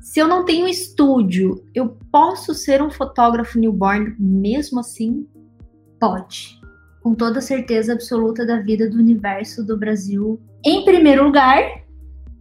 Se eu não tenho estúdio, eu posso ser um fotógrafo newborn mesmo assim? Pode. Com toda certeza absoluta da vida do universo do Brasil. Em primeiro lugar,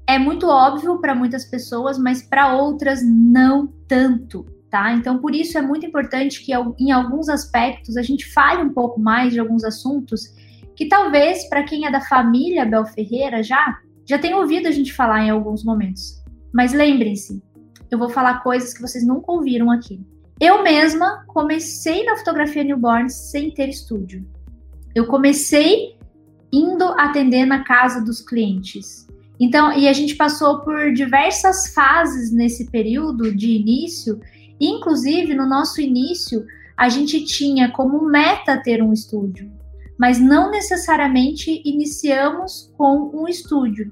é muito óbvio para muitas pessoas, mas para outras não tanto, tá? Então, por isso é muito importante que em alguns aspectos a gente fale um pouco mais de alguns assuntos que talvez para quem é da família Bel Ferreira já já tenha ouvido a gente falar em alguns momentos. Mas lembrem-se, eu vou falar coisas que vocês nunca ouviram aqui. Eu mesma comecei na fotografia newborn sem ter estúdio. Eu comecei indo atender na casa dos clientes. Então, e a gente passou por diversas fases nesse período de início, inclusive no nosso início, a gente tinha como meta ter um estúdio, mas não necessariamente iniciamos com um estúdio.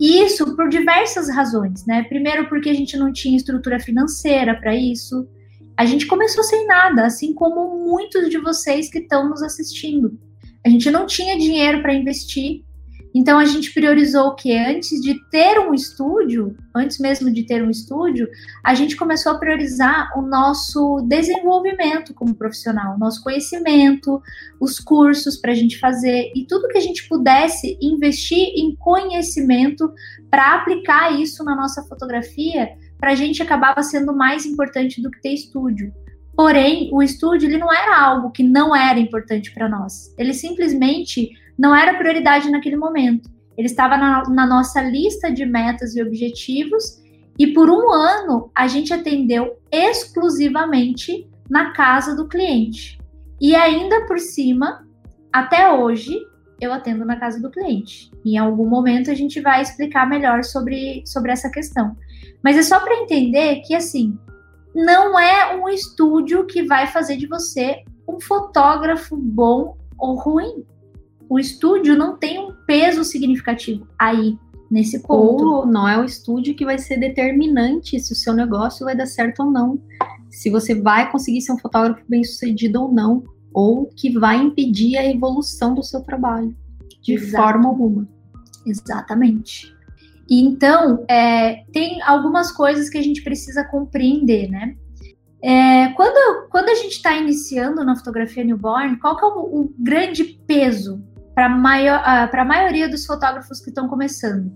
Isso por diversas razões, né? Primeiro, porque a gente não tinha estrutura financeira para isso. A gente começou sem nada, assim como muitos de vocês que estão nos assistindo. A gente não tinha dinheiro para investir, então a gente priorizou que antes de ter um estúdio, antes mesmo de ter um estúdio, a gente começou a priorizar o nosso desenvolvimento como profissional, nosso conhecimento, os cursos para a gente fazer e tudo que a gente pudesse investir em conhecimento para aplicar isso na nossa fotografia, para a gente acabava sendo mais importante do que ter estúdio. Porém, o estúdio ele não era algo que não era importante para nós. Ele simplesmente não era prioridade naquele momento. Ele estava na, na nossa lista de metas e objetivos, e por um ano a gente atendeu exclusivamente na casa do cliente. E ainda por cima, até hoje, eu atendo na casa do cliente. Em algum momento a gente vai explicar melhor sobre, sobre essa questão. Mas é só para entender que, assim, não é um estúdio que vai fazer de você um fotógrafo bom ou ruim o estúdio não tem um peso significativo aí nesse ponto. Ou não é o estúdio que vai ser determinante se o seu negócio vai dar certo ou não, se você vai conseguir ser um fotógrafo bem sucedido ou não, ou que vai impedir a evolução do seu trabalho de Exato. forma alguma. Exatamente. Então, é, tem algumas coisas que a gente precisa compreender, né? É, quando, quando a gente está iniciando na fotografia newborn, qual que é o, o grande peso para uh, a maioria dos fotógrafos que estão começando.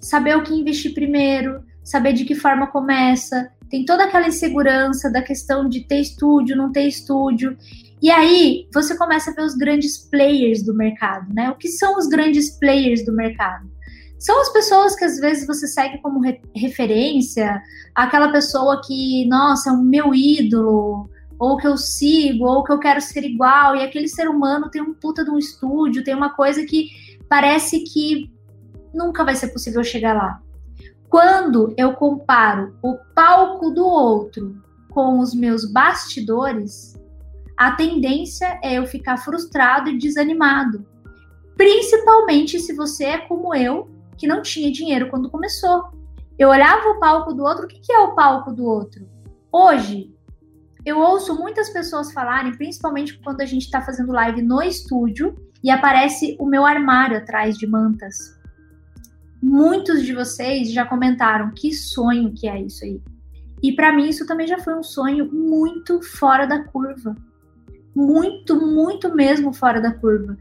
Saber o que investir primeiro, saber de que forma começa, tem toda aquela insegurança da questão de ter estúdio, não ter estúdio. E aí você começa a ver os grandes players do mercado, né? O que são os grandes players do mercado? São as pessoas que às vezes você segue como re referência, aquela pessoa que, nossa, é o meu ídolo, ou que eu sigo, ou que eu quero ser igual, e aquele ser humano tem um puta de um estúdio, tem uma coisa que parece que nunca vai ser possível chegar lá. Quando eu comparo o palco do outro com os meus bastidores, a tendência é eu ficar frustrado e desanimado. Principalmente se você é como eu, que não tinha dinheiro quando começou. Eu olhava o palco do outro, o que é o palco do outro? Hoje, eu ouço muitas pessoas falarem, principalmente quando a gente está fazendo live no estúdio e aparece o meu armário atrás de mantas. Muitos de vocês já comentaram que sonho que é isso aí. E para mim isso também já foi um sonho muito fora da curva. Muito, muito mesmo fora da curva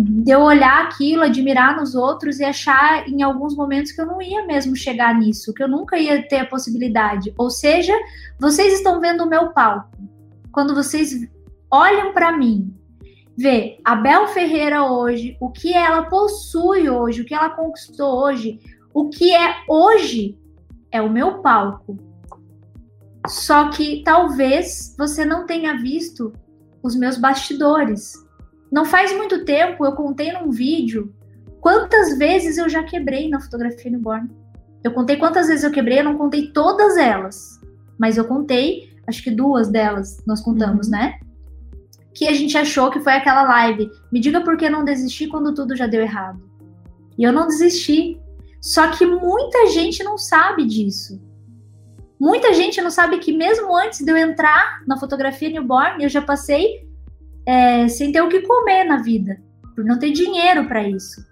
de eu olhar aquilo, admirar nos outros e achar em alguns momentos que eu não ia mesmo chegar nisso, que eu nunca ia ter a possibilidade. Ou seja, vocês estão vendo o meu palco. Quando vocês olham para mim, vê a Bel Ferreira hoje, o que ela possui hoje, o que ela conquistou hoje, o que é hoje é o meu palco. Só que talvez você não tenha visto os meus bastidores não faz muito tempo eu contei num vídeo quantas vezes eu já quebrei na fotografia newborn. Eu contei quantas vezes eu quebrei, eu não contei todas elas, mas eu contei, acho que duas delas nós contamos, uhum. né? Que a gente achou que foi aquela live. Me diga por que não desisti quando tudo já deu errado. E eu não desisti. Só que muita gente não sabe disso. Muita gente não sabe que mesmo antes de eu entrar na fotografia newborn, eu já passei é, sem ter o que comer na vida, por não ter dinheiro para isso.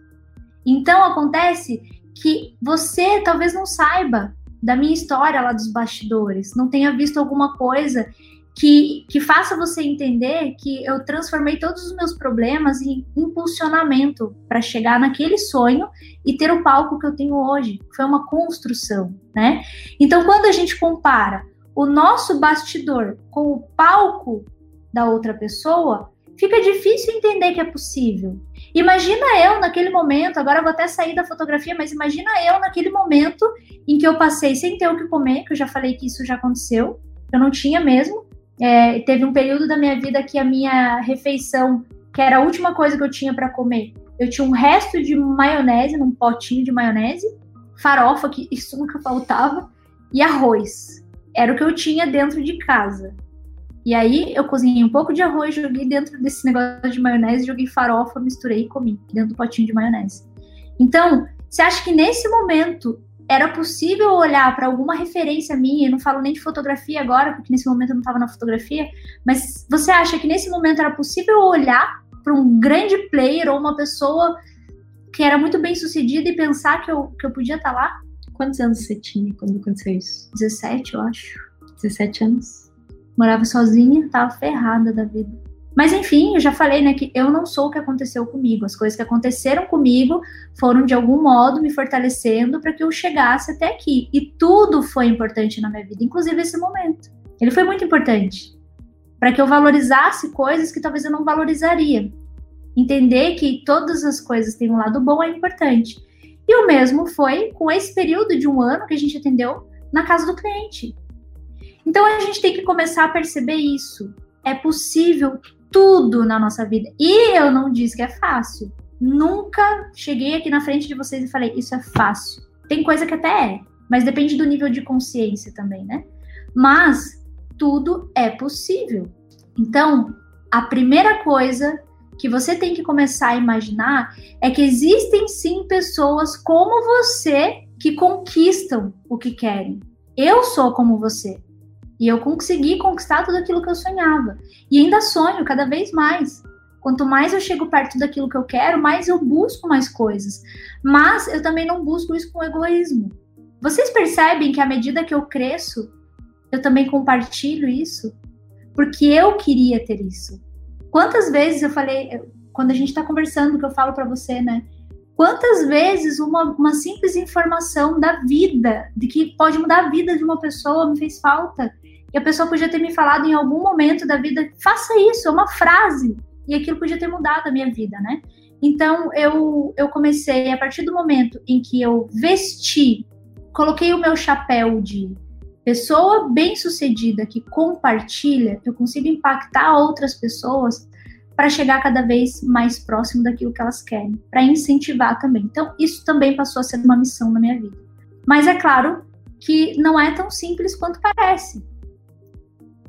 Então acontece que você talvez não saiba da minha história lá dos bastidores, não tenha visto alguma coisa que, que faça você entender que eu transformei todos os meus problemas em impulsionamento para chegar naquele sonho e ter o palco que eu tenho hoje. Foi uma construção, né? Então, quando a gente compara o nosso bastidor com o palco da outra pessoa, fica difícil entender que é possível. Imagina eu naquele momento, agora vou até sair da fotografia, mas imagina eu naquele momento em que eu passei sem ter o que comer, que eu já falei que isso já aconteceu, eu não tinha mesmo, é, teve um período da minha vida que a minha refeição, que era a última coisa que eu tinha para comer, eu tinha um resto de maionese, num potinho de maionese, farofa, que isso nunca faltava, e arroz. Era o que eu tinha dentro de casa. E aí eu cozinhei um pouco de arroz, joguei dentro desse negócio de maionese, joguei farofa, misturei e comi dentro do potinho de maionese. Então, você acha que nesse momento era possível olhar para alguma referência minha, eu não falo nem de fotografia agora, porque nesse momento eu não estava na fotografia, mas você acha que nesse momento era possível olhar para um grande player ou uma pessoa que era muito bem sucedida e pensar que eu, que eu podia estar tá lá? Quantos anos você tinha quando aconteceu isso? 17, eu acho. 17 anos? Morava sozinha, tava ferrada da vida. Mas enfim, eu já falei, né, que eu não sou o que aconteceu comigo. As coisas que aconteceram comigo foram de algum modo me fortalecendo para que eu chegasse até aqui. E tudo foi importante na minha vida, inclusive esse momento. Ele foi muito importante para que eu valorizasse coisas que talvez eu não valorizaria. Entender que todas as coisas têm um lado bom é importante. E o mesmo foi com esse período de um ano que a gente atendeu na casa do cliente. Então a gente tem que começar a perceber isso. É possível tudo na nossa vida. E eu não disse que é fácil. Nunca cheguei aqui na frente de vocês e falei, isso é fácil. Tem coisa que até é, mas depende do nível de consciência também, né? Mas tudo é possível. Então, a primeira coisa que você tem que começar a imaginar é que existem sim pessoas como você que conquistam o que querem. Eu sou como você. E eu consegui conquistar tudo aquilo que eu sonhava. E ainda sonho cada vez mais. Quanto mais eu chego perto daquilo que eu quero, mais eu busco mais coisas. Mas eu também não busco isso com egoísmo. Vocês percebem que à medida que eu cresço, eu também compartilho isso? Porque eu queria ter isso. Quantas vezes eu falei, quando a gente está conversando, que eu falo para você, né? Quantas vezes uma, uma simples informação da vida, de que pode mudar a vida de uma pessoa, me fez falta? E a pessoa podia ter me falado em algum momento da vida, faça isso, é uma frase. E aquilo podia ter mudado a minha vida, né? Então eu, eu comecei, a partir do momento em que eu vesti, coloquei o meu chapéu de pessoa bem-sucedida que compartilha, eu consigo impactar outras pessoas para chegar cada vez mais próximo daquilo que elas querem, para incentivar também. Então, isso também passou a ser uma missão na minha vida. Mas é claro que não é tão simples quanto parece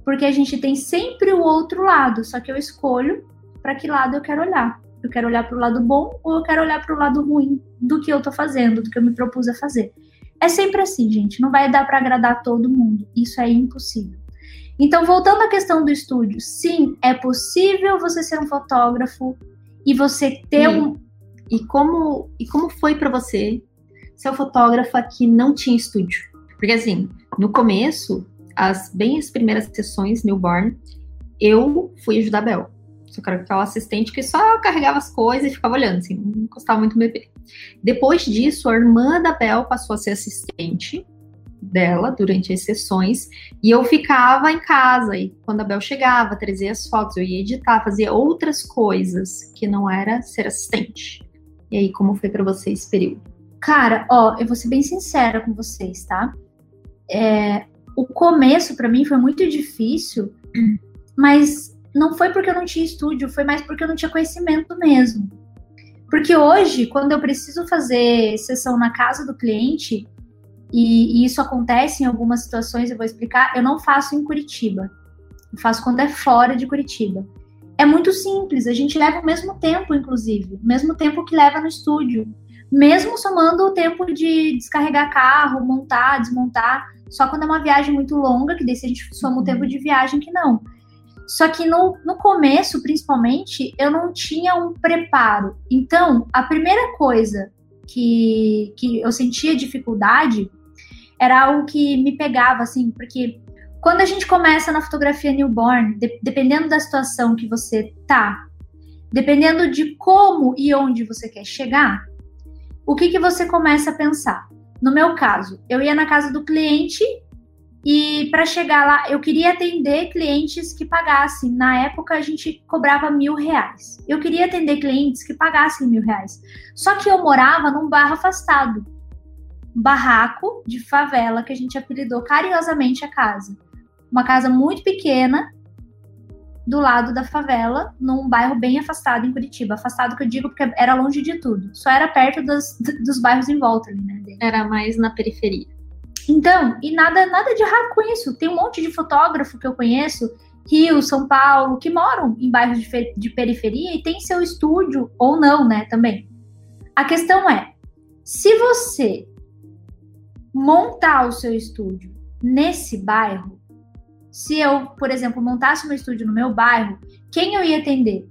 porque a gente tem sempre o outro lado, só que eu escolho para que lado eu quero olhar. Eu quero olhar para o lado bom ou eu quero olhar para o lado ruim do que eu estou fazendo, do que eu me propus a fazer. É sempre assim, gente. Não vai dar para agradar todo mundo. Isso é impossível. Então, voltando à questão do estúdio, sim, é possível você ser um fotógrafo e você ter e, um. E como, e como foi para você ser um fotógrafa que não tinha estúdio? Porque, assim, no começo, as bem as primeiras sessões newborn, eu fui ajudar a Bel. Só que era aquela assistente que só carregava as coisas e ficava olhando, assim, não encostava muito no bebê. Depois disso, a irmã da Bel passou a ser assistente dela durante as sessões e eu ficava em casa e quando a Bel chegava, trazia as fotos, eu ia editar, fazia outras coisas que não era ser assistente. E aí, como foi para você esse período? Cara, ó, eu vou ser bem sincera com vocês, tá? É, o começo para mim foi muito difícil, mas não foi porque eu não tinha estúdio, foi mais porque eu não tinha conhecimento mesmo. Porque hoje, quando eu preciso fazer sessão na casa do cliente, e, e isso acontece em algumas situações, eu vou explicar, eu não faço em Curitiba. Eu faço quando é fora de Curitiba. É muito simples, a gente leva o mesmo tempo, inclusive, o mesmo tempo que leva no estúdio. Mesmo somando o tempo de descarregar carro, montar, desmontar. Só quando é uma viagem muito longa, que daí se a gente soma o tempo de viagem que não. Só que no, no começo, principalmente, eu não tinha um preparo. Então, a primeira coisa que, que eu sentia dificuldade era algo que me pegava, assim, porque quando a gente começa na fotografia newborn, de, dependendo da situação que você tá, dependendo de como e onde você quer chegar, o que, que você começa a pensar? No meu caso, eu ia na casa do cliente e para chegar lá, eu queria atender clientes que pagassem. Na época, a gente cobrava mil reais. Eu queria atender clientes que pagassem mil reais. Só que eu morava num bairro afastado barraco de favela que a gente apelidou carinhosamente a casa. Uma casa muito pequena do lado da favela, num bairro bem afastado em Curitiba. Afastado que eu digo porque era longe de tudo. Só era perto dos, dos bairros em volta ali, né? Era mais na periferia. Então, e nada, nada de errado com isso. Tem um monte de fotógrafo que eu conheço, Rio, São Paulo, que moram em bairros de, de periferia e tem seu estúdio ou não, né, também. A questão é, se você montar o seu estúdio nesse bairro, se eu, por exemplo, montasse meu estúdio no meu bairro, quem eu ia atender?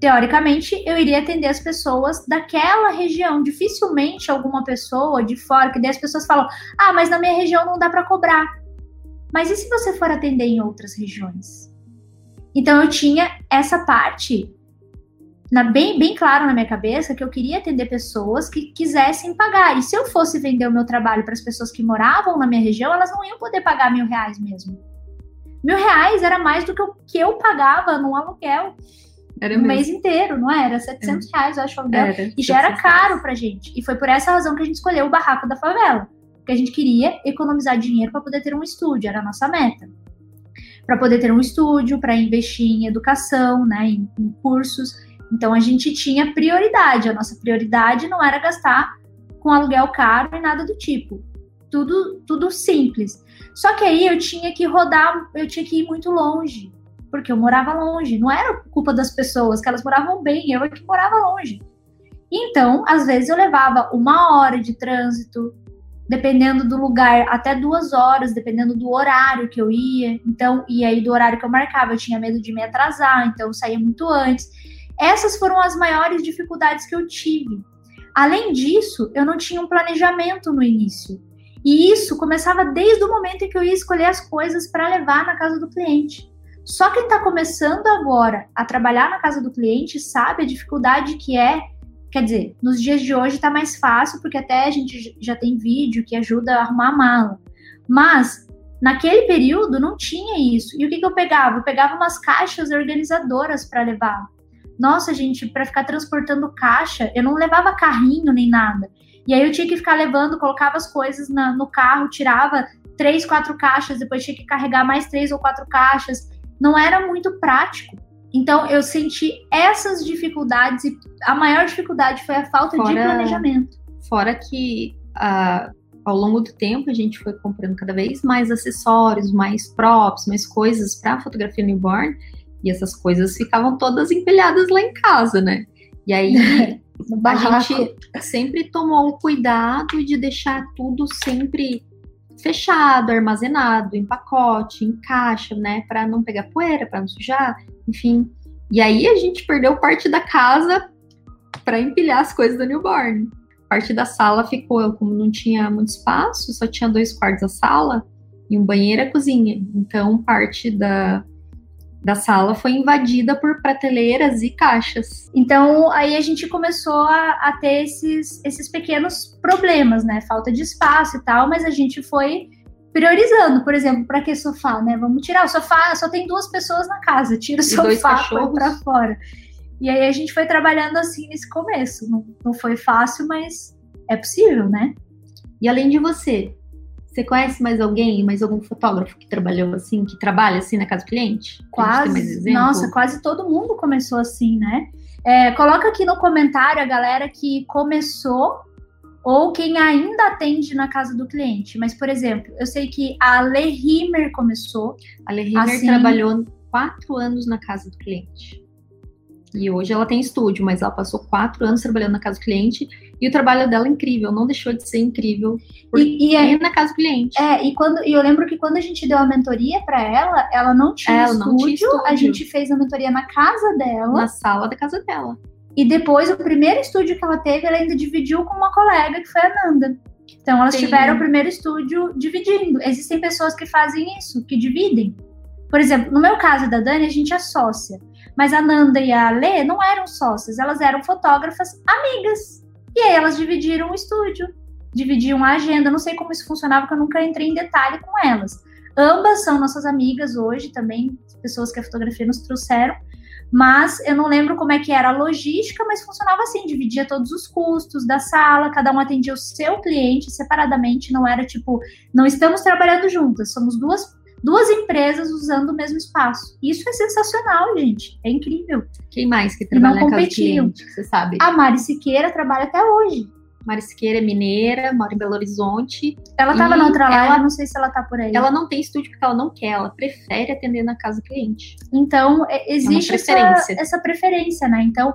Teoricamente, eu iria atender as pessoas daquela região. Dificilmente alguma pessoa de fora, que daí as pessoas falam: ah, mas na minha região não dá para cobrar. Mas e se você for atender em outras regiões? Então eu tinha essa parte na, bem, bem claro na minha cabeça que eu queria atender pessoas que quisessem pagar. E se eu fosse vender o meu trabalho para as pessoas que moravam na minha região, elas não iam poder pagar mil reais mesmo. Mil reais era mais do que o que eu pagava no aluguel. Era um mês inteiro, não era? 700 é. reais, eu acho, o aluguel. Era, e já era caro pra gente. E foi por essa razão que a gente escolheu o barraco da favela. Porque a gente queria economizar dinheiro para poder ter um estúdio, era a nossa meta. Para poder ter um estúdio, para investir em educação, né, em, em cursos. Então a gente tinha prioridade. A nossa prioridade não era gastar com aluguel caro e nada do tipo. Tudo, tudo simples. Só que aí eu tinha que rodar, eu tinha que ir muito longe, porque eu morava longe. Não era culpa das pessoas, que elas moravam bem, eu é que morava longe. Então, às vezes eu levava uma hora de trânsito, dependendo do lugar, até duas horas, dependendo do horário que eu ia. Então, e aí do horário que eu marcava, eu tinha medo de me atrasar, então eu saía muito antes. Essas foram as maiores dificuldades que eu tive. Além disso, eu não tinha um planejamento no início. E isso começava desde o momento em que eu ia escolher as coisas para levar na casa do cliente. Só quem está começando agora a trabalhar na casa do cliente sabe a dificuldade que é. Quer dizer, nos dias de hoje está mais fácil, porque até a gente já tem vídeo que ajuda a arrumar a mala. Mas naquele período não tinha isso. E o que, que eu pegava? Eu pegava umas caixas organizadoras para levar. Nossa, gente, para ficar transportando caixa, eu não levava carrinho nem nada. E aí eu tinha que ficar levando, colocava as coisas na, no carro, tirava três, quatro caixas, depois tinha que carregar mais três ou quatro caixas. Não era muito prático. Então eu senti essas dificuldades e a maior dificuldade foi a falta fora, de planejamento. Fora que uh, ao longo do tempo a gente foi comprando cada vez mais acessórios, mais props, mais coisas para fotografia newborn e essas coisas ficavam todas empilhadas lá em casa, né? E aí a gente sempre tomou o cuidado de deixar tudo sempre fechado, armazenado, em pacote, em caixa, né, para não pegar poeira, para não sujar, enfim. E aí a gente perdeu parte da casa para empilhar as coisas do newborn. Parte da sala ficou, como não tinha muito espaço, só tinha dois quartos da sala e um banheiro e cozinha. Então parte da da sala foi invadida por prateleiras e caixas. Então, aí a gente começou a, a, ter esses, esses pequenos problemas, né? Falta de espaço e tal, mas a gente foi priorizando, por exemplo, para que sofá, né? Vamos tirar o sofá, só tem duas pessoas na casa, tira o e sofá para fora. E aí a gente foi trabalhando assim nesse começo. Não, não foi fácil, mas é possível, né? E além de você, você conhece mais alguém, mais algum fotógrafo que trabalhou assim, que trabalha assim na casa do cliente? Quase. Nossa, quase todo mundo começou assim, né? É, coloca aqui no comentário a galera que começou ou quem ainda atende na casa do cliente. Mas, por exemplo, eu sei que a Le Himer começou. A Le assim, trabalhou quatro anos na casa do cliente. E hoje ela tem estúdio, mas ela passou quatro anos trabalhando na casa do cliente e o trabalho dela é incrível, não deixou de ser incrível. E, e é na casa do cliente. É, e quando e eu lembro que quando a gente deu a mentoria para ela, ela não tinha, ela estúdio, não tinha estúdio. A gente fez a mentoria na casa dela. Na sala da casa dela. E depois, o primeiro estúdio que ela teve, ela ainda dividiu com uma colega, que foi a Nanda. Então, elas Sim. tiveram o primeiro estúdio dividindo. Existem pessoas que fazem isso, que dividem. Por exemplo, no meu caso da Dani, a gente é sócia. Mas a Nanda e a Lê não eram sócias, elas eram fotógrafas amigas. E aí elas dividiram o estúdio, dividiam a agenda. Não sei como isso funcionava, porque eu nunca entrei em detalhe com elas. Ambas são nossas amigas hoje também, pessoas que a fotografia nos trouxeram. Mas eu não lembro como é que era a logística, mas funcionava assim, dividia todos os custos da sala, cada um atendia o seu cliente separadamente, não era tipo, não estamos trabalhando juntas, somos duas, duas empresas usando o mesmo espaço. Isso é sensacional, gente, é incrível. Quem mais que trabalha na casa do competiam. cliente, que você sabe? A Mari Siqueira trabalha até hoje. Mari Siqueira é mineira, mora em Belo Horizonte. Ela estava na outra live, ela- não sei se ela tá por aí. Ela não tem estúdio porque ela não quer, ela prefere atender na casa do cliente. Então, é- existe essa, preferência. essa preferência, né? Então,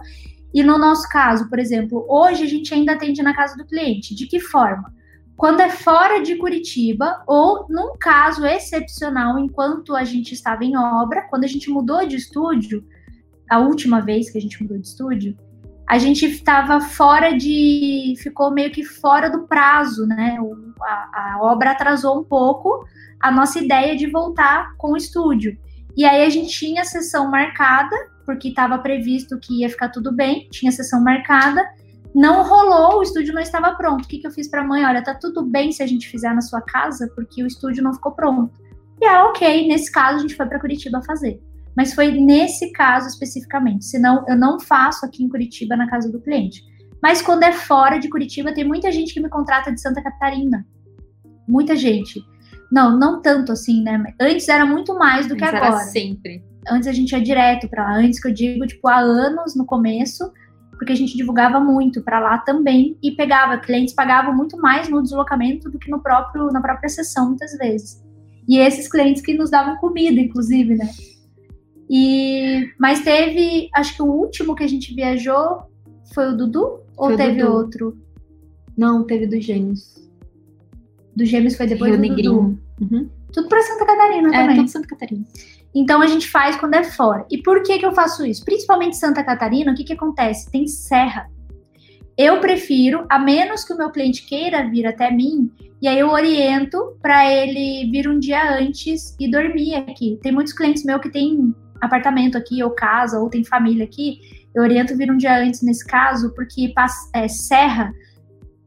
e no nosso caso, por exemplo, hoje a gente ainda atende na casa do cliente. De que forma? Quando é fora de Curitiba, ou num caso excepcional, enquanto a gente estava em obra, quando a gente mudou de estúdio, a última vez que a gente mudou de estúdio, a gente estava fora de. ficou meio que fora do prazo, né? A, a obra atrasou um pouco a nossa ideia de voltar com o estúdio. E aí a gente tinha a sessão marcada, porque estava previsto que ia ficar tudo bem, tinha a sessão marcada. Não rolou, o estúdio não estava pronto. O que, que eu fiz para a mãe? Olha, tá tudo bem se a gente fizer na sua casa, porque o estúdio não ficou pronto. E ah, ok, nesse caso a gente foi para Curitiba fazer. Mas foi nesse caso especificamente. Senão, eu não faço aqui em Curitiba na casa do cliente. Mas quando é fora de Curitiba, tem muita gente que me contrata de Santa Catarina. Muita gente. Não, não tanto assim, né? Antes era muito mais do que agora era sempre. antes a gente ia direto pra lá. Antes que eu digo, tipo, há anos no começo, porque a gente divulgava muito pra lá também e pegava, clientes pagavam muito mais no deslocamento do que no próprio, na própria sessão, muitas vezes. E esses clientes que nos davam comida, inclusive, né? E, mas teve, acho que o último que a gente viajou foi o Dudu? Ou Foi teve Dudu. outro? Não, teve dos gêmeos. Do Gêmeos foi depois Rio do Dudu. Negrinho. Uhum. Tudo pra Santa Catarina É, também. tudo Santa Catarina. Então a gente faz quando é fora. E por que que eu faço isso? Principalmente Santa Catarina, o que que acontece? Tem serra. Eu prefiro, a menos que o meu cliente queira vir até mim, e aí eu oriento para ele vir um dia antes e dormir aqui. Tem muitos clientes meus que têm apartamento aqui, ou casa, ou tem família aqui. Eu oriento vir um dia antes nesse caso, porque é, serra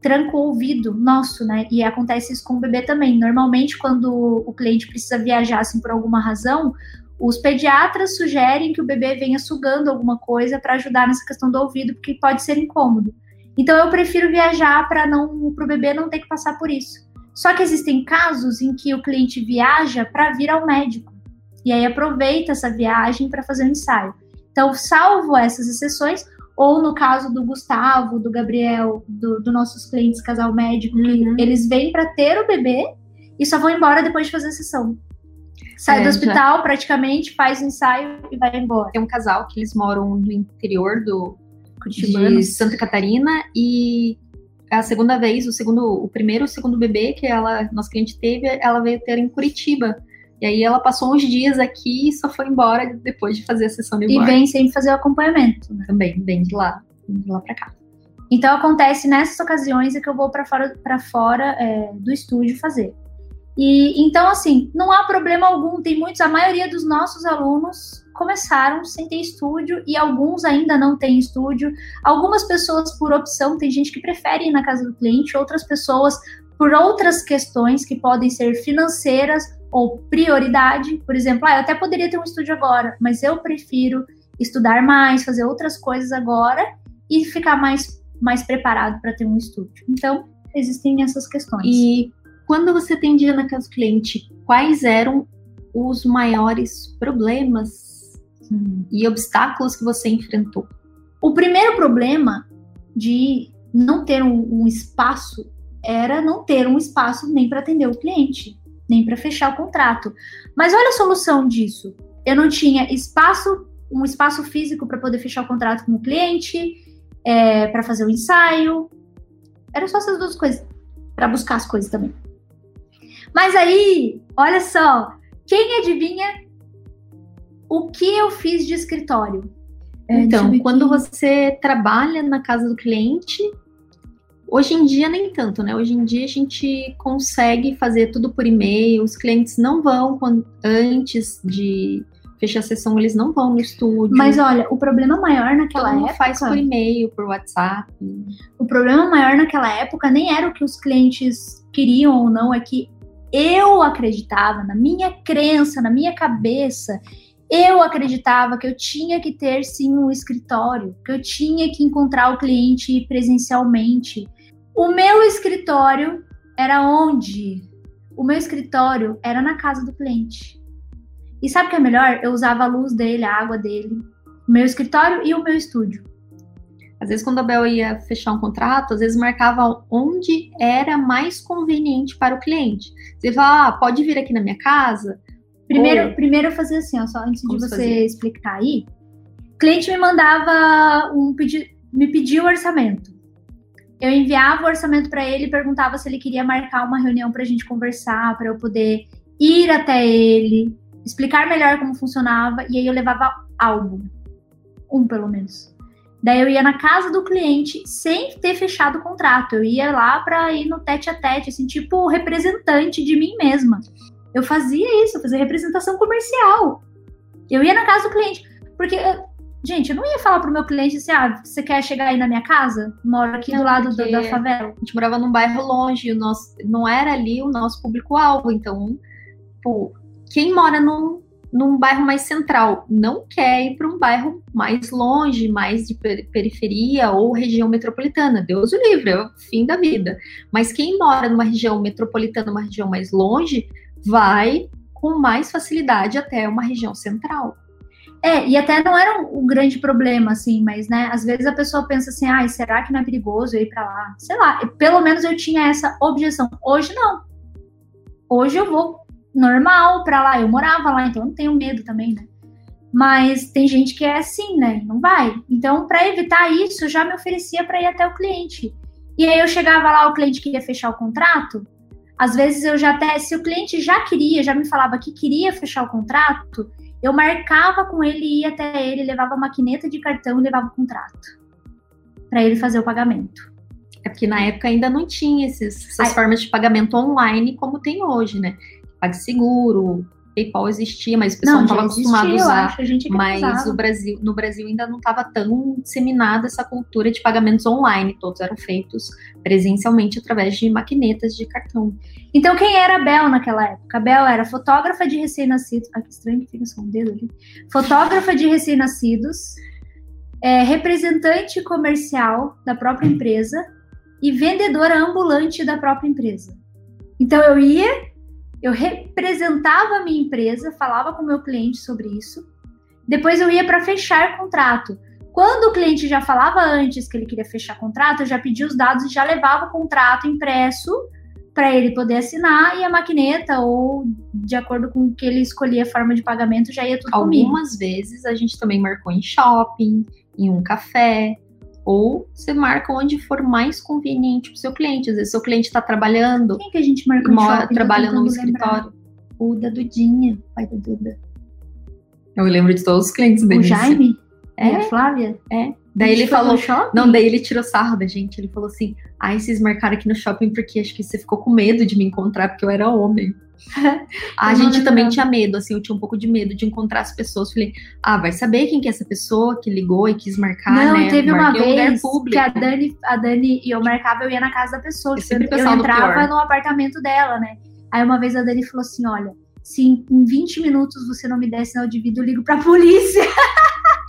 tranca o ouvido nosso, né? E acontece isso com o bebê também. Normalmente, quando o cliente precisa viajar assim por alguma razão, os pediatras sugerem que o bebê venha sugando alguma coisa para ajudar nessa questão do ouvido, porque pode ser incômodo. Então eu prefiro viajar para não para o bebê não ter que passar por isso. Só que existem casos em que o cliente viaja para vir ao médico e aí aproveita essa viagem para fazer o ensaio. Então, salvo essas exceções, ou no caso do Gustavo, do Gabriel, do, do nossos clientes casal médico, que Uhum. eles vêm para ter o bebê e só vão embora depois de fazer a sessão. Sai É, do já- hospital, praticamente, faz o ensaio e vai embora. Tem um casal que eles moram no interior do, de. Santa Catarina e a segunda vez, o segundo, o primeiro o segundo bebê que ela, nosso cliente teve, ela veio ter em Curitiba. E aí ela passou uns dias aqui e só foi embora depois de fazer a sessão de E vem sempre fazer o acompanhamento. né? também, vem de lá, vem de lá pra cá. Então acontece nessas ocasiões é que eu vou para fora, pra fora é, do estúdio fazer. E então assim, não há problema algum. Tem muitos, a maioria dos nossos alunos começaram sem ter estúdio e alguns ainda não têm estúdio. Algumas pessoas por opção, tem gente que prefere ir na casa do cliente, outras pessoas por outras questões que podem ser financeiras ou prioridade. Por exemplo, ah, eu até poderia ter um estúdio agora, mas eu prefiro estudar mais, fazer outras coisas agora e ficar mais mais preparado para ter um estúdio. Então, existem essas questões. E quando você atendia na casa do cliente, quais eram os maiores problemas hum, e obstáculos que você enfrentou? O primeiro problema de não ter um, um espaço era não ter um espaço nem para atender o cliente, nem para fechar o contrato. Mas olha a solução disso. Eu não tinha espaço, um espaço físico para poder fechar o contrato com o cliente, é, para fazer o ensaio. Era só essas duas coisas, para buscar as coisas também. Mas aí, olha só, quem adivinha o que eu fiz de escritório? É, Então, quando você trabalha na casa do cliente, Hoje em dia nem tanto, né? Hoje em dia a gente consegue fazer tudo por e-mail, os clientes não vão quando, antes de fechar a sessão, eles não vão no estúdio. Mas olha, o problema maior naquela Todo época. faz por e-mail, por WhatsApp. O problema maior naquela época nem era o que os clientes queriam ou não, é que eu acreditava, na minha crença, na minha cabeça, eu acreditava que eu tinha que ter sim um escritório, que eu tinha que encontrar o cliente presencialmente. O meu escritório era onde? O meu escritório era na casa do cliente. E sabe o que é melhor? Eu usava a luz dele, a água dele, o meu escritório e o meu estúdio. Às vezes, quando a Bel ia fechar um contrato, às vezes marcava onde era mais conveniente para o cliente. Você fala, ah, pode vir aqui na minha casa? Primeiro, Ou- primeiro eu fazia assim, ó, só antes de Como você você explicar aí. O cliente me mandava um pedi me pedia o orçamento. Eu enviava o orçamento para ele e perguntava se ele queria marcar uma reunião para a gente conversar, para eu poder ir até ele, explicar melhor como funcionava, e aí eu levava álbum. Um, pelo menos. Daí eu ia na casa do cliente sem ter fechado o contrato. Eu ia lá para ir no tete a tete, assim, tipo representante de mim mesma. Eu fazia isso, eu fazia representação comercial. Eu ia na casa do cliente. Porque, gente, eu não ia falar pro meu cliente assim, ah, você quer chegar aí na minha casa? Moro aqui Não, do lado da, da favela. A gente morava num bairro longe, o nosso, não era ali o nosso público-alvo. Então, pô, quem mora num, num bairro mais central não quer ir para um bairro mais longe, mais de per- periferia ou região metropolitana. Deus o livre, é o fim da vida. Mas quem mora numa região metropolitana, uma região mais longe, vai com mais facilidade até uma região central. É, e até não era um, um grande problema, assim, mas, né, às vezes a pessoa pensa assim, ai, será que não é perigoso eu ir pra lá? Sei lá, pelo menos eu tinha essa objeção. Hoje não. Hoje eu vou normal pra lá, eu morava lá, então eu não tenho medo também, né? Mas tem gente que é assim, né? Não vai. Então, pra evitar isso, eu já me oferecia pra ir até o cliente. E aí eu chegava lá, o cliente queria fechar o contrato. Às vezes eu já até, se o cliente já queria, já me falava que queria fechar o contrato, eu marcava com ele, ia até ele, levava a maquineta de cartão e levava o contrato para ele fazer o pagamento. É porque na época ainda não tinha esses, essas Ai. formas de pagamento online como tem hoje, né? PagSeguro, PayPal existia, mas o pessoal não estava acostumado a usar. acho, a gente é Mas o Brasil, no Brasil ainda não estava tão disseminada essa cultura de pagamentos online. Todos eram feitos presencialmente através de maquinetas de cartão. Então, quem era a Bel naquela época? A Bel era fotógrafa de recém-nascidos. Ai, que estranho que fica só um dedo ali. Fotógrafa de recém-nascidos, é, representante comercial da própria empresa e vendedora ambulante da própria empresa. Então, eu ia, eu representava a minha empresa, falava com o meu cliente sobre isso. Depois, eu ia para fechar contrato. Quando o cliente já falava antes que ele queria fechar contrato, eu já pedia os dados e já levava o contrato impresso para ele poder assinar e a maquineta ou de acordo com o que ele escolhia a forma de pagamento já ia tudo comigo. Algumas vezes a gente também marcou em shopping, em um café, ou você marca onde for mais conveniente para o seu cliente. Às vezes, seu cliente está trabalhando, Quem que a gente marcou em mora, shopping? Tô trabalha num escritório. O da Dudinha, pai da Duda. Eu lembro de todos os clientes O dele. Jaime? É. E a Flávia? Daí ele falou, no? Não, daí ele tirou sarro da gente. Ele falou assim: Ai, vocês marcaram aqui no shopping porque acho que você ficou com medo de me encontrar porque eu era homem. a Eu gente também tinha medo, assim, eu tinha um pouco de medo de encontrar as pessoas. Falei, ah, vai saber quem que é essa pessoa que ligou e quis marcar, Não, né? teve uma Marquei lugar vez que a Dani, a Dani e eu marcava, eu ia na casa da pessoa. Eu tipo, sempre eu no entrava pior. no apartamento dela, né? Aí uma vez a Dani falou assim: olha, se em 20 minutos você não me der sinal de vida, eu ligo pra polícia.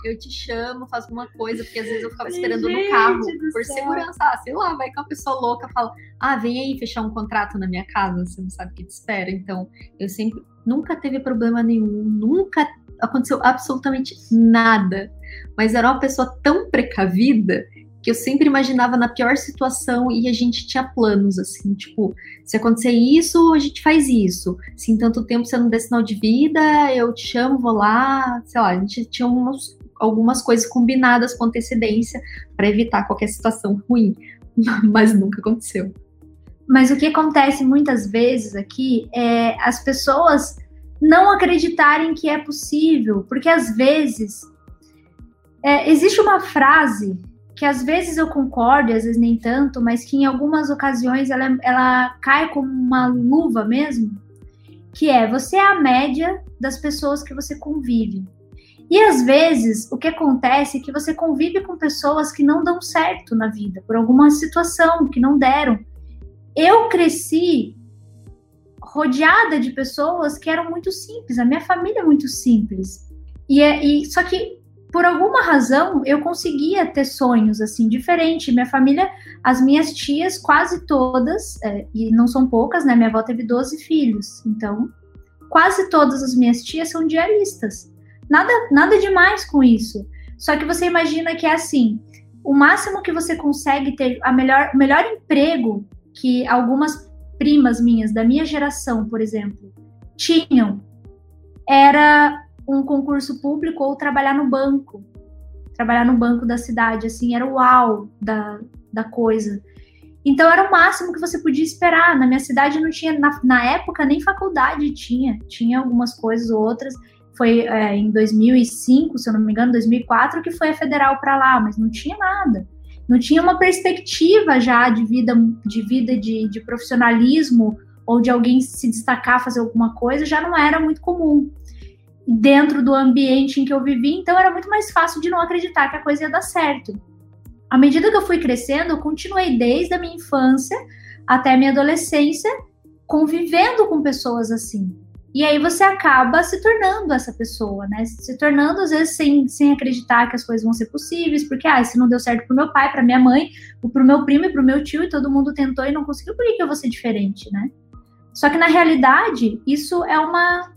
Eu te chamo, faço alguma coisa, porque às vezes eu ficava Gente esperando no carro por céu. segurança. Ah, sei lá, vai que uma pessoa louca fala: Ah, vem aí fechar um contrato na minha casa, você não sabe o que te espera. Então, eu sempre, nunca teve problema nenhum, nunca aconteceu absolutamente nada. Mas era uma pessoa tão precavida que eu sempre imaginava na pior situação e a gente tinha planos, assim, tipo, se acontecer isso, a gente faz isso. Se em tanto tempo você não der sinal de vida, eu te chamo, vou lá, sei lá, a gente tinha uns, algumas coisas combinadas com antecedência para evitar qualquer situação ruim, mas nunca aconteceu. Mas o que acontece muitas vezes aqui é as pessoas não acreditarem que é possível, porque às vezes é, existe uma frase que às vezes eu concordo, às vezes nem tanto, mas que em algumas ocasiões ela, ela cai como uma luva mesmo, que é você é a média das pessoas que você convive. E às vezes o que acontece é que você convive com pessoas que não dão certo na vida, por alguma situação que não deram. Eu cresci rodeada de pessoas que eram muito simples, a minha família é muito simples. E, é, e só que por alguma razão eu conseguia ter sonhos assim diferentes. Minha família, as minhas tias, quase todas, é, e não são poucas, né? Minha avó teve 12 filhos, então quase todas as minhas tias são diaristas. Nada, nada demais com isso. Só que você imagina que é assim: o máximo que você consegue ter, a melhor, melhor emprego que algumas primas minhas da minha geração, por exemplo, tinham, era um concurso público ou trabalhar no banco. Trabalhar no banco da cidade, assim, era o uau da, da coisa. Então era o máximo que você podia esperar. Na minha cidade não tinha, na, na época, nem faculdade tinha. Tinha algumas coisas ou outras. Foi é, em 2005, se eu não me engano, 2004, que foi a federal para lá, mas não tinha nada. Não tinha uma perspectiva já de vida, de vida de, de profissionalismo ou de alguém se destacar, fazer alguma coisa, já não era muito comum dentro do ambiente em que eu vivi, então era muito mais fácil de não acreditar que a coisa ia dar certo. À medida que eu fui crescendo, eu continuei desde a minha infância até a minha adolescência convivendo com pessoas assim. E aí você acaba se tornando essa pessoa, né? Se tornando, às vezes, sem, sem acreditar que as coisas vão ser possíveis, porque, ah, se não deu certo pro meu pai, pra minha mãe, pro meu primo e pro meu tio, e todo mundo tentou e não conseguiu, por que, que eu vou ser diferente, né? Só que, na realidade, isso é uma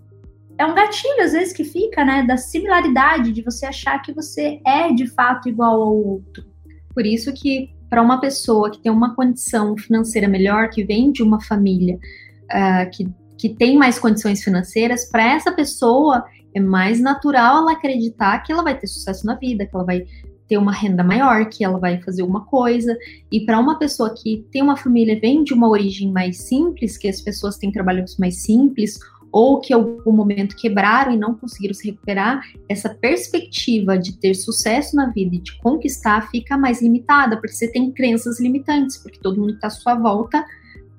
é um gatilho, às vezes, que fica, né, da similaridade, de você achar que você é de fato igual ao outro. Por isso que, para uma pessoa que tem uma condição financeira melhor, que vem de uma família uh, que, que tem mais condições financeiras, para essa pessoa é mais natural ela acreditar que ela vai ter sucesso na vida, que ela vai ter uma renda maior, que ela vai fazer alguma coisa. E para uma pessoa que tem uma família, vem de uma origem mais simples, que as pessoas têm trabalhos mais simples, ou que em algum momento quebraram e não conseguiram se recuperar, essa perspectiva de ter sucesso na vida e de conquistar fica mais limitada, porque você tem crenças limitantes, porque todo mundo que está à sua volta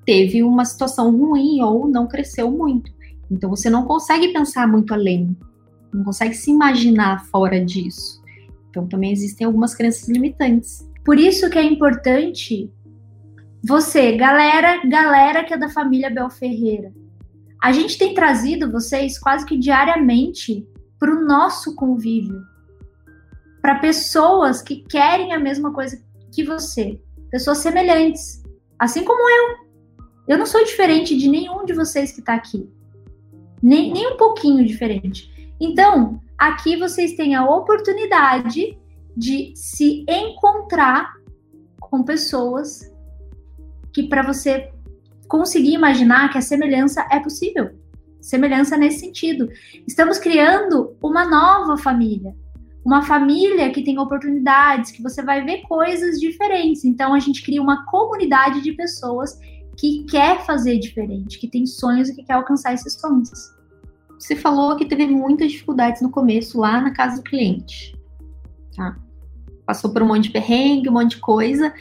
teve uma situação ruim ou não cresceu muito. Então você não consegue pensar muito além, não consegue se imaginar fora disso. Então também existem algumas crenças limitantes. Por isso que é importante você, galera, galera que é da família Bel Ferreira, a gente tem trazido vocês quase que diariamente para o nosso convívio, para pessoas que querem a mesma coisa que você, pessoas semelhantes, assim como eu. Eu não sou diferente de nenhum de vocês que está aqui, nem, nem um pouquinho diferente. Então, aqui vocês têm a oportunidade de se encontrar com pessoas que para você conseguir imaginar que a semelhança é possível. Semelhança nesse sentido. Estamos criando uma nova família. Uma família que tem oportunidades, que você vai ver coisas diferentes. Então, a gente cria uma comunidade de pessoas que quer fazer diferente, que tem sonhos e que quer alcançar esses sonhos. Você falou que teve muitas dificuldades no começo, lá na casa do cliente. Tá? Passou por um monte de perrengue, um monte de coisa.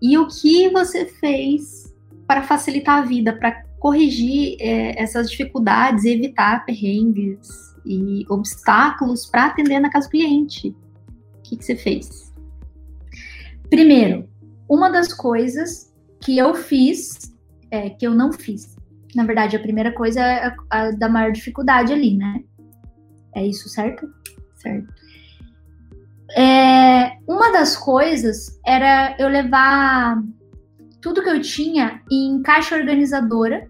E o que você fez para facilitar a vida, para corrigir é, essas dificuldades evitar perrengues e obstáculos para atender na casa do cliente. O que, que você fez? Primeiro, uma das coisas que eu fiz, é, que eu não fiz. Na verdade, a primeira coisa é a, a da maior dificuldade ali, né? É isso, certo? Certo. É, uma das coisas era eu levar tudo que eu tinha em caixa organizadora.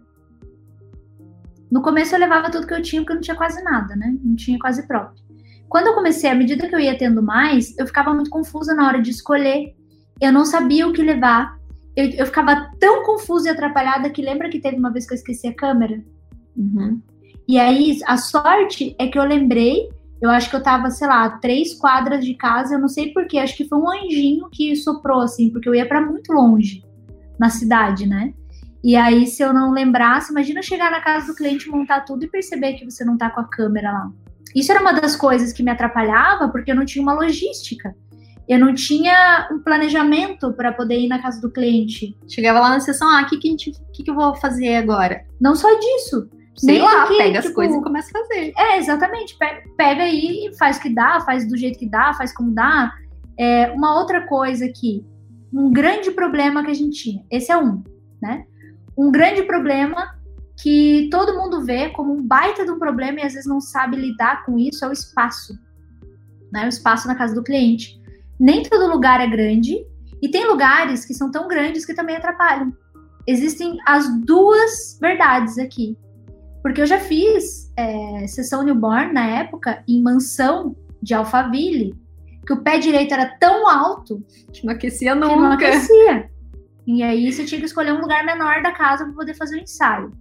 No começo eu levava tudo que eu tinha porque eu não tinha quase nada, né? Não tinha quase próprio. Quando eu comecei, à medida que eu ia tendo mais, eu ficava muito confusa na hora de escolher. Eu não sabia o que levar. Eu, eu ficava tão confusa e atrapalhada que lembra que teve uma vez que eu esqueci a câmera? Uhum. E aí, a sorte é que eu lembrei eu acho que eu tava, sei lá, três quadras de casa, eu não sei porquê, acho que foi um anjinho que soprou, assim, porque eu ia para muito longe na cidade, né? E aí, se eu não lembrasse, imagina chegar na casa do cliente, montar tudo e perceber que você não tá com a câmera lá. Isso era uma das coisas que me atrapalhava, porque eu não tinha uma logística. Eu não tinha um planejamento para poder ir na casa do cliente. Chegava lá na sessão, ah, o que, que, que, que eu vou fazer agora? Não só disso. Sei lá, que, pega tipo, as coisas e começa a fazer. É, exatamente. Pega aí e faz o que dá, faz do jeito que dá, faz como dá. É, uma outra coisa aqui, um grande problema que a gente tinha. Esse é um, né? Um grande problema que todo mundo vê como um baita de um problema e às vezes não sabe lidar com isso é o espaço. Né? O espaço na casa do cliente. Nem todo lugar é grande e tem lugares que são tão grandes que também atrapalham. Existem as duas verdades aqui. Porque eu já fiz é, sessão newborn na época em mansão de Alphaville, que o pé direito era tão alto que não aquecia nunca. Que não aquecia. E aí você tinha que escolher um lugar menor da casa para poder fazer o ensaio.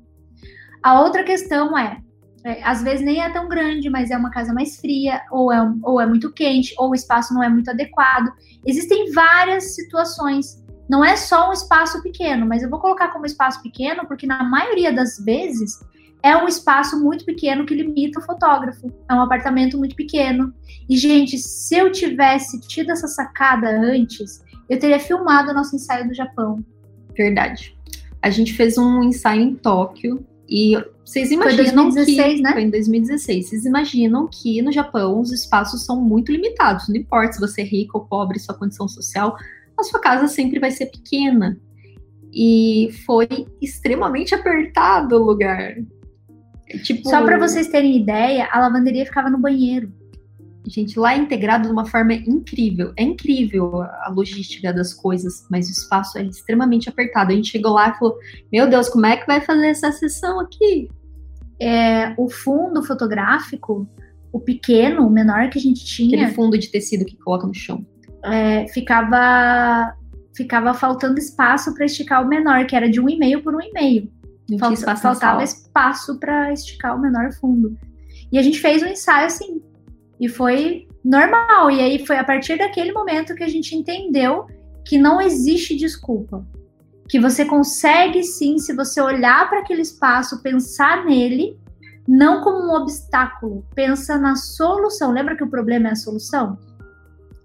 A outra questão é, é, às vezes nem é tão grande, mas é uma casa mais fria, ou é, ou é muito quente, ou o espaço não é muito adequado. Existem várias situações. Não é só um espaço pequeno, mas eu vou colocar como espaço pequeno porque na maioria das vezes é um espaço muito pequeno que limita o fotógrafo. É um apartamento muito pequeno. E, gente, se eu tivesse tido essa sacada antes, eu teria filmado o nosso ensaio do Japão. Verdade. A gente fez um ensaio em Tóquio e vocês imaginam foi 2016, que né? foi em 2016. Vocês imaginam que no Japão os espaços são muito limitados. Não importa se você é rico ou pobre, sua condição social, a sua casa sempre vai ser pequena. E foi extremamente apertado o lugar. Tipo... Só para vocês terem ideia, a lavanderia ficava no banheiro. Gente, lá é integrado de uma forma incrível. É incrível a logística das coisas, mas o espaço é extremamente apertado. A gente chegou lá e falou: Meu Deus, como é que vai fazer essa sessão aqui? É, o fundo fotográfico, o pequeno, o menor que a gente tinha. Aquele fundo de tecido que coloca no chão. É, ficava ficava faltando espaço para esticar o menor, que era de um e meio por um e meio. Falta, faltava espaço para esticar o menor fundo. E a gente fez um ensaio assim, e foi normal. E aí foi a partir daquele momento que a gente entendeu que não existe desculpa. Que você consegue sim, se você olhar para aquele espaço, pensar nele, não como um obstáculo, pensa na solução. Lembra que o problema é a solução?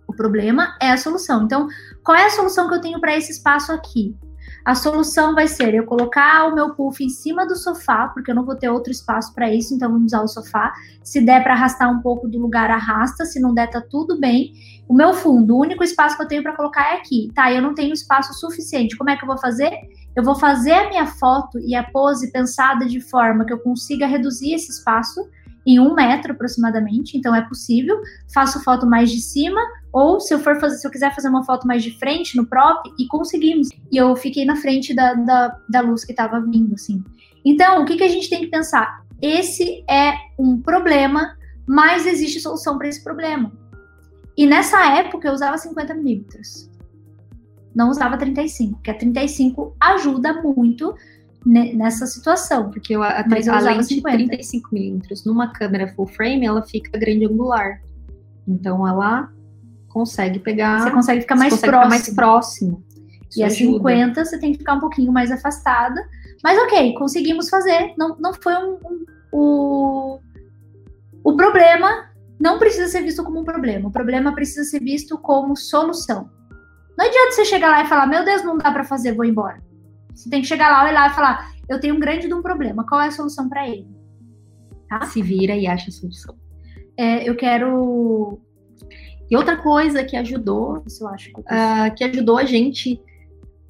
O problema é a solução. Então, qual é a solução que eu tenho para esse espaço aqui? A solução vai ser eu colocar o meu puff em cima do sofá, porque eu não vou ter outro espaço para isso, então vamos usar o sofá. Se der para arrastar um pouco do lugar, arrasta. Se não der, tá tudo bem. O meu fundo, o único espaço que eu tenho para colocar é aqui. Tá, eu não tenho espaço suficiente. Como é que eu vou fazer? Eu vou fazer a minha foto e a pose pensada de forma que eu consiga reduzir esse espaço em um metro aproximadamente, então é possível. Faço foto mais de cima, ou se eu for fazer, se eu quiser fazer uma foto mais de frente no prop, e conseguimos. E eu fiquei na frente da, da, da luz que estava vindo, assim. Então, o que, que a gente tem que pensar? Esse é um problema, mas existe solução para esse problema. E nessa época eu usava 50 milímetros. Não usava 35, porque a 35 ajuda muito nessa situação. Porque eu, a, mas eu além de 35 milímetros numa câmera full frame, ela fica grande angular. Então ela consegue pegar. Você consegue ficar mais consegue próximo. Ficar mais próximo. Isso e a 50 você tem que ficar um pouquinho mais afastada. Mas ok, conseguimos fazer. Não, não foi um, um, o, o problema não precisa ser visto como um problema. O problema precisa ser visto como solução. Não adianta você chegar lá e falar, meu Deus, não dá para fazer, vou embora. Você tem que chegar lá, olhar e falar: eu tenho um grande de um problema, qual é a solução para ele? Tá? Se vira e acha a solução. É, eu quero. E outra coisa que ajudou, isso eu acho, uh, que ajudou a gente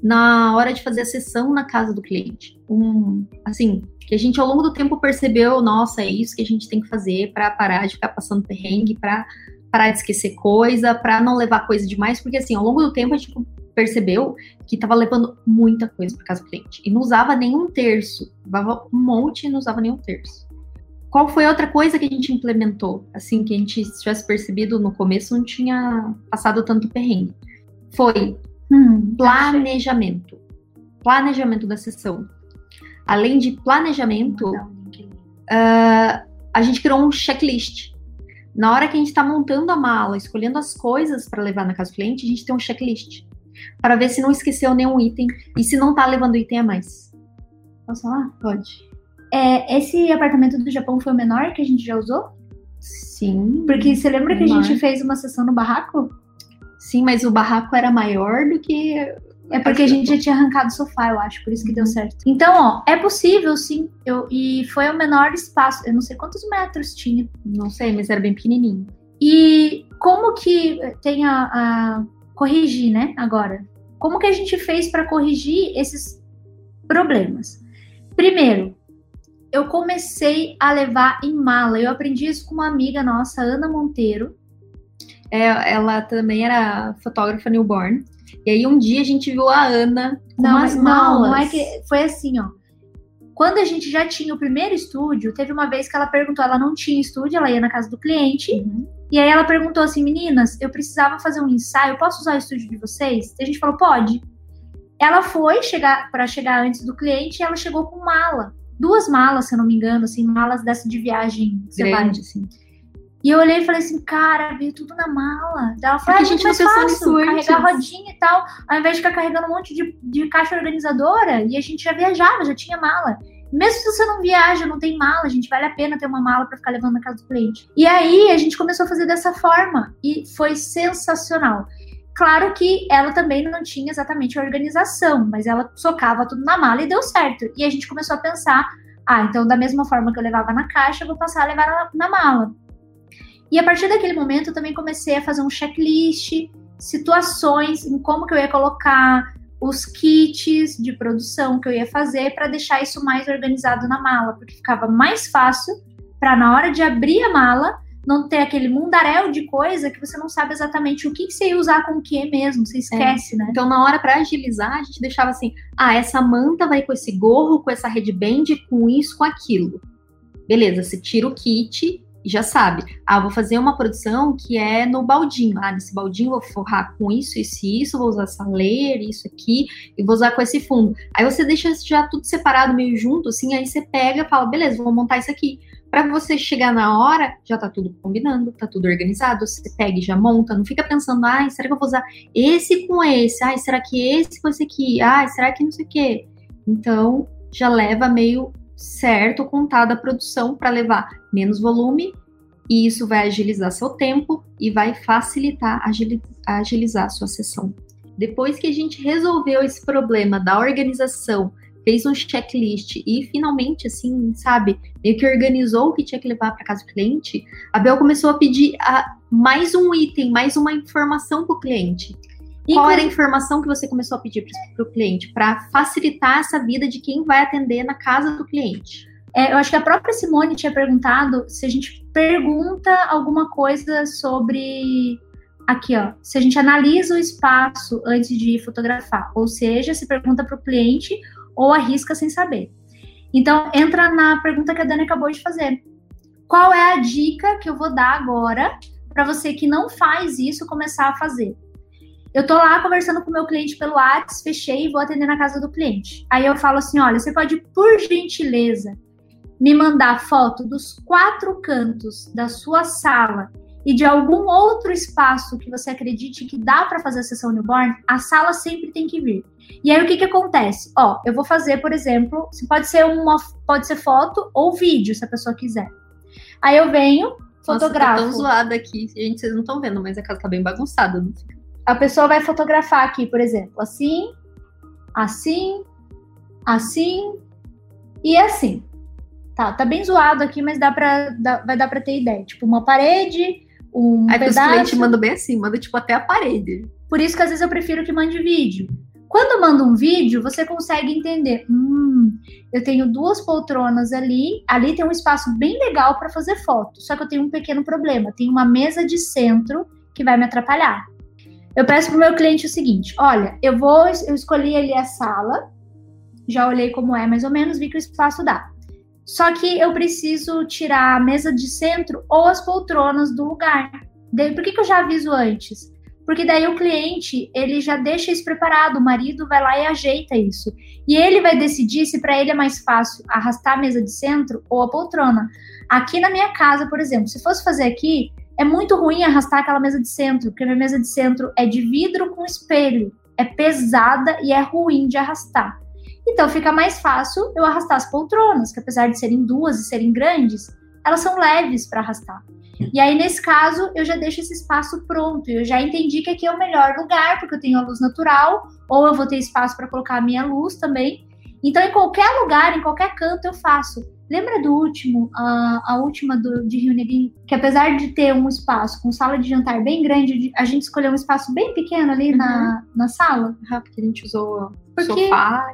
na hora de fazer a sessão na casa do cliente. Um, assim, que a gente ao longo do tempo percebeu, nossa, é isso que a gente tem que fazer para parar de ficar passando perrengue, para parar de esquecer coisa, para não levar coisa demais, porque assim, ao longo do tempo a gente percebeu que estava levando muita coisa para casa do cliente e não usava nenhum terço, levava um monte e não usava nenhum terço. Qual foi outra coisa que a gente implementou, assim, que a gente tivesse percebido no começo não tinha passado tanto perrengue? Foi hum, planejamento. Planejamento da sessão. Além de planejamento, uh, a gente criou um checklist. Na hora que a gente está montando a mala, escolhendo as coisas para levar na casa do cliente, a gente tem um checklist para ver se não esqueceu nenhum item e se não tá levando item a mais. Posso falar? Pode. É, esse apartamento do Japão foi o menor que a gente já usou? Sim. Porque você lembra menor. que a gente fez uma sessão no barraco? Sim, mas o barraco era maior do que. É porque a gente já tinha arrancado o sofá, eu acho, por isso que deu certo. Então, ó, é possível, sim. Eu, e foi o menor espaço. Eu não sei quantos metros tinha. Não sei, mas era bem pequenininho. E como que tem a, a corrigir, né? Agora, como que a gente fez para corrigir esses problemas? Primeiro, eu comecei a levar em mala. Eu aprendi isso com uma amiga nossa, Ana Monteiro. É, ela também era fotógrafa newborn. E aí um dia a gente viu a Ana com não, umas malas. Não, não é que foi assim, ó. Quando a gente já tinha o primeiro estúdio, teve uma vez que ela perguntou, ela não tinha estúdio, ela ia na casa do cliente. Uhum. E aí ela perguntou assim, meninas, eu precisava fazer um ensaio, posso usar o estúdio de vocês? E a gente falou, pode. Ela foi chegar para chegar antes do cliente, e ela chegou com mala, duas malas, se eu não me engano, assim, malas dessa de viagem grande, assim. E eu olhei e falei assim, cara, veio tudo na mala. Ela falou, ah, a gente mais fácil, carregar rodinha e tal, ao invés de ficar carregando um monte de, de caixa organizadora, e a gente já viajava, já tinha mala. Mesmo se você não viaja, não tem mala, a gente vale a pena ter uma mala para ficar levando na casa do cliente. E aí a gente começou a fazer dessa forma e foi sensacional. Claro que ela também não tinha exatamente a organização, mas ela socava tudo na mala e deu certo. E a gente começou a pensar: ah, então da mesma forma que eu levava na caixa, eu vou passar a levar na, mala. E a partir daquele momento eu também comecei a fazer um checklist, situações em como que eu ia colocar os kits de produção que eu ia fazer para deixar isso mais organizado na mala, porque ficava mais fácil para na hora de abrir a mala não ter aquele mundaréu de coisa que você não sabe exatamente o que, que você ia usar com o que mesmo, você esquece, é. né? Então, na hora para agilizar, a gente deixava assim: ah, essa manta vai com esse gorro, com essa headband, com isso, com aquilo. Beleza, você tira o kit e já sabe, ah, vou fazer uma produção que é no baldinho. Ah, nesse baldinho vou forrar com isso, isso e isso, vou usar essa layer, isso aqui, e vou usar com esse fundo. Aí você deixa já tudo separado, meio junto, assim, aí você pega e fala, beleza, vou montar isso aqui. Para você chegar na hora, já tá tudo combinando, tá tudo organizado, você pega e já monta, não fica pensando, ai, será que eu vou usar esse com esse? Ai, será que esse com esse aqui? Ai, será que não sei o quê? Então, já leva meio certo contada a produção para levar menos volume e isso vai agilizar seu tempo e vai facilitar agilizar a sua sessão. Depois que a gente resolveu esse problema da organização, fez um checklist e finalmente, assim, sabe, meio que organizou o que tinha que levar para casa do cliente, a Bel começou a pedir a, mais um item, mais uma informação para o cliente. E qual era a informação que você começou a pedir para o cliente para facilitar essa vida de quem vai atender na casa do cliente? É, eu acho que a própria Simone tinha perguntado se a gente pergunta alguma coisa sobre. Aqui, ó. Se a gente analisa o espaço antes de fotografar, ou seja, se pergunta para o cliente ou arrisca sem saber. Então, entra na pergunta que a Dani acabou de fazer. Qual é a dica que eu vou dar agora para você que não faz isso começar a fazer? Eu tô lá conversando com o meu cliente pelo WhatsApp, fechei e vou atender na casa do cliente. Aí eu falo assim: olha, você pode, por gentileza, me mandar foto dos quatro cantos da sua sala e de algum outro espaço que você acredite que dá para fazer a sessão newborn, a sala sempre tem que vir. E aí o que que acontece? Ó, eu vou fazer, por exemplo, pode ser uma pode ser foto ou vídeo, se a pessoa quiser. Aí eu venho, fotografo. Nossa, tá tão zoada aqui. Gente, vocês não estão vendo, mas a casa tá bem bagunçada, não A pessoa vai fotografar aqui, por exemplo, assim, assim, assim e assim. Tá, tá bem zoado aqui, mas dá pra, dá, vai dar pra ter ideia. Tipo, uma parede, um Aí pedaço... os clientes mandam bem assim, manda tipo até a parede. Por isso que às vezes eu prefiro que mande vídeo. Quando manda um vídeo, você consegue entender. Hum, eu tenho duas poltronas ali. Ali tem um espaço bem legal para fazer foto. Só que eu tenho um pequeno problema. Tem uma mesa de centro que vai me atrapalhar. Eu peço pro meu cliente o seguinte: olha, eu vou, eu escolhi ali a sala, já olhei como é mais ou menos, vi que o espaço dá. Só que eu preciso tirar a mesa de centro ou as poltronas do lugar. Daí, por que, que eu já aviso antes? Porque daí o cliente, ele já deixa isso preparado, o marido vai lá e ajeita isso. E ele vai decidir se para ele é mais fácil arrastar a mesa de centro ou a poltrona. Aqui na minha casa, por exemplo, se fosse fazer aqui, é muito ruim arrastar aquela mesa de centro, porque a minha mesa de centro é de vidro com espelho, é pesada e é ruim de arrastar. Então fica mais fácil eu arrastar as poltronas, que apesar de serem duas e serem grandes, elas são leves para arrastar. E aí, nesse caso, eu já deixo esse espaço pronto. Eu já entendi que aqui é o melhor lugar, porque eu tenho a luz natural, ou eu vou ter espaço para colocar a minha luz também. Então, em qualquer lugar, em qualquer canto, eu faço. Lembra do último, a, a última do, de Rio Negrinho? Que apesar de ter um espaço com sala de jantar bem grande, a gente escolheu um espaço bem pequeno ali uhum. na, na sala. Ah, porque a gente usou porque sofá.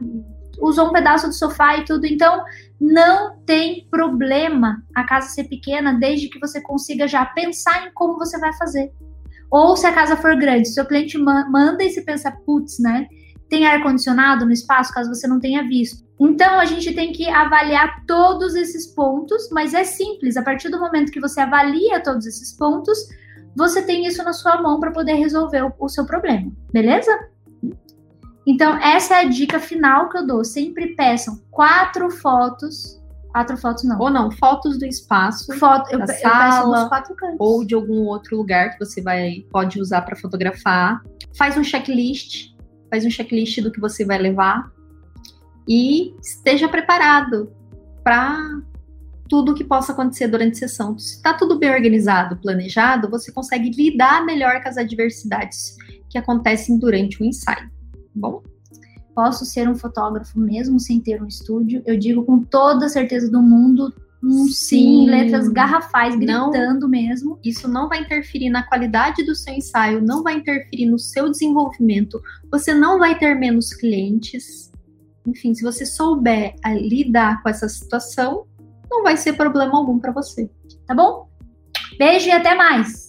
Usou um pedaço do sofá e tudo. Então, não tem problema a casa ser pequena, desde que você consiga já pensar em como você vai fazer. Ou se a casa for grande, seu cliente manda e se pensa, putz, né? Tem ar-condicionado no espaço, caso você não tenha visto. Então, a gente tem que avaliar todos esses pontos, mas é simples. A partir do momento que você avalia todos esses pontos, você tem isso na sua mão para poder resolver o, o seu problema, beleza? Então, essa é a dica final que eu dou. Sempre peçam quatro fotos. Quatro fotos não. Ou não, fotos do espaço. Foto, da eu, sala, eu quatro cantos. Ou de algum outro lugar que você vai pode usar para fotografar. Faz um checklist. Faz um checklist do que você vai levar. E esteja preparado para tudo que possa acontecer durante a sessão. Se está tudo bem organizado, planejado, você consegue lidar melhor com as adversidades que acontecem durante o ensaio bom? Posso ser um fotógrafo mesmo sem ter um estúdio? Eu digo com toda a certeza do mundo, um sim, sim letras garrafais, gritando não, mesmo. Isso não vai interferir na qualidade do seu ensaio, não vai interferir no seu desenvolvimento, você não vai ter menos clientes. Enfim, se você souber lidar com essa situação, não vai ser problema algum para você. Tá bom? Beijo e até mais!